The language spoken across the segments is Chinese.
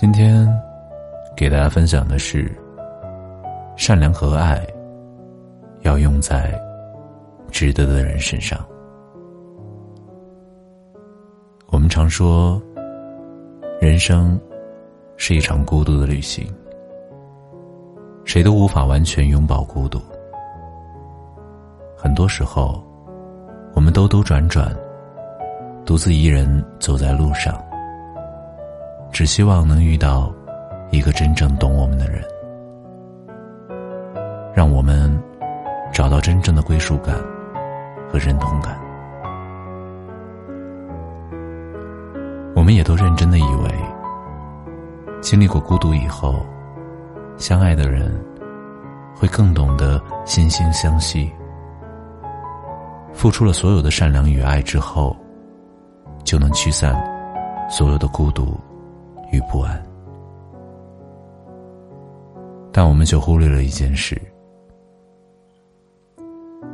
今天给大家分享的是，善良和爱要用在值得的人身上。我们常说，人生是一场孤独的旅行，谁都无法完全拥抱孤独。很多时候，我们兜兜转转，独自一人走在路上。只希望能遇到一个真正懂我们的人，让我们找到真正的归属感和认同感。我们也都认真的以为，经历过孤独以后，相爱的人会更懂得惺惺相惜。付出了所有的善良与爱之后，就能驱散所有的孤独。与不安，但我们却忽略了一件事：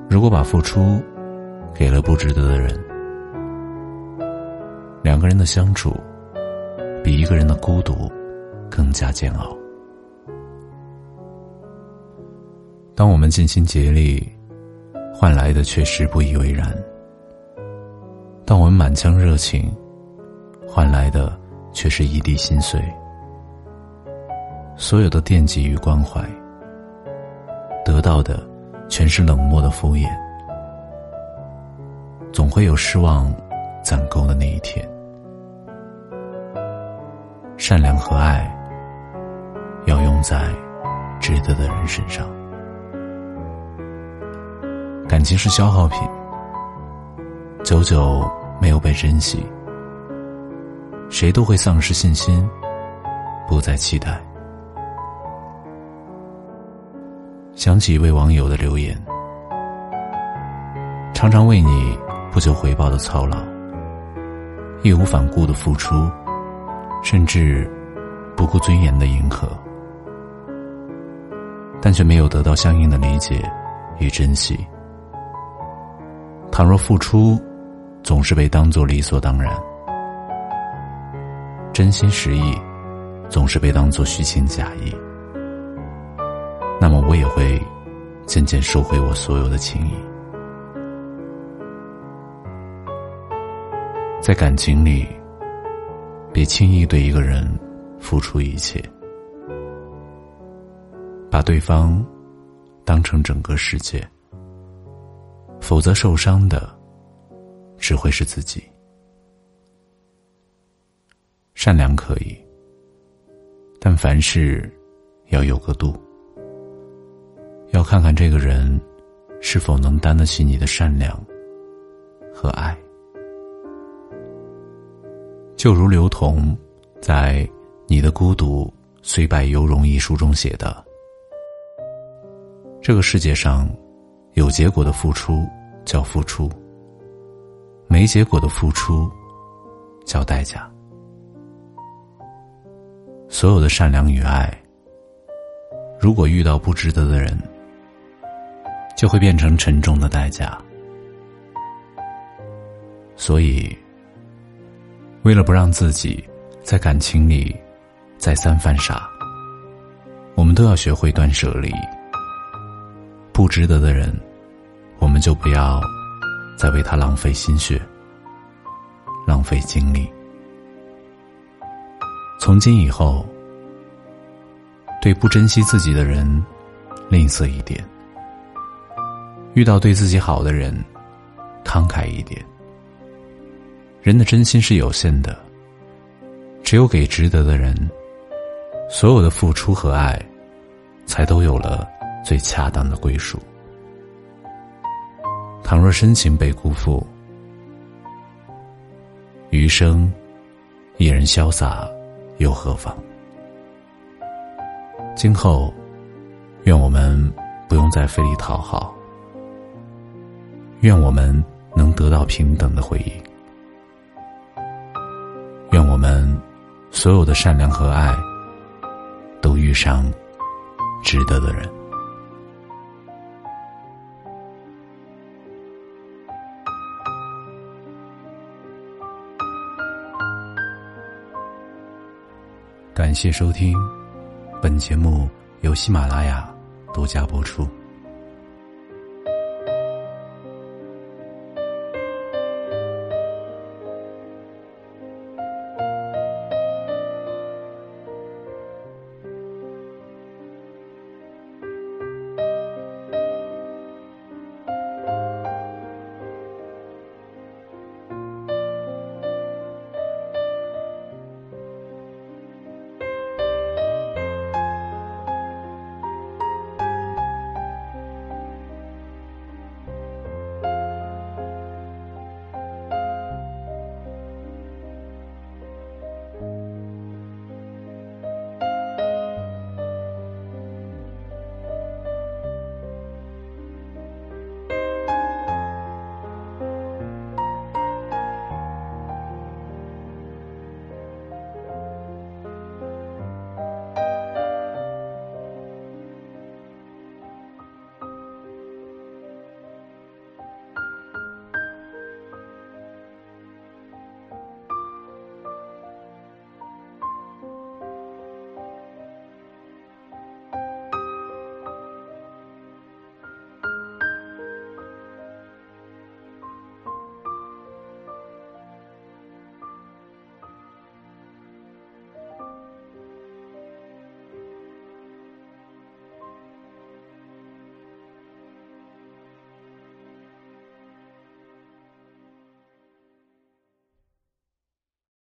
如果把付出给了不值得的人，两个人的相处比一个人的孤独更加煎熬。当我们尽心竭力换来的却是不以为然；当我们满腔热情换来的，却是一地心碎，所有的惦记与关怀，得到的全是冷漠的敷衍。总会有失望攒够的那一天。善良和爱要用在值得的人身上。感情是消耗品，久久没有被珍惜。谁都会丧失信心，不再期待。想起一位网友的留言：常常为你不求回报的操劳，义无反顾的付出，甚至不顾尊严的迎合，但却没有得到相应的理解与珍惜。倘若付出总是被当作理所当然。真心实意，总是被当作虚情假意。那么我也会渐渐收回我所有的情谊。在感情里，别轻易对一个人付出一切，把对方当成整个世界，否则受伤的只会是自己。善良可以，但凡事要有个度。要看看这个人是否能担得起你的善良和爱。就如刘同在《你的孤独虽败犹荣》一书中写的：“这个世界上，有结果的付出叫付出，没结果的付出叫代价。”所有的善良与爱，如果遇到不值得的人，就会变成沉重的代价。所以，为了不让自己在感情里再三犯傻，我们都要学会断舍离。不值得的人，我们就不要再为他浪费心血、浪费精力。从今以后，对不珍惜自己的人吝啬一点；遇到对自己好的人，慷慨一点。人的真心是有限的，只有给值得的人，所有的付出和爱，才都有了最恰当的归属。倘若深情被辜负，余生一人潇洒又何妨？今后，愿我们不用再费力讨好，愿我们能得到平等的回应，愿我们所有的善良和爱都遇上值得的人。感谢收听，本节目由喜马拉雅独家播出。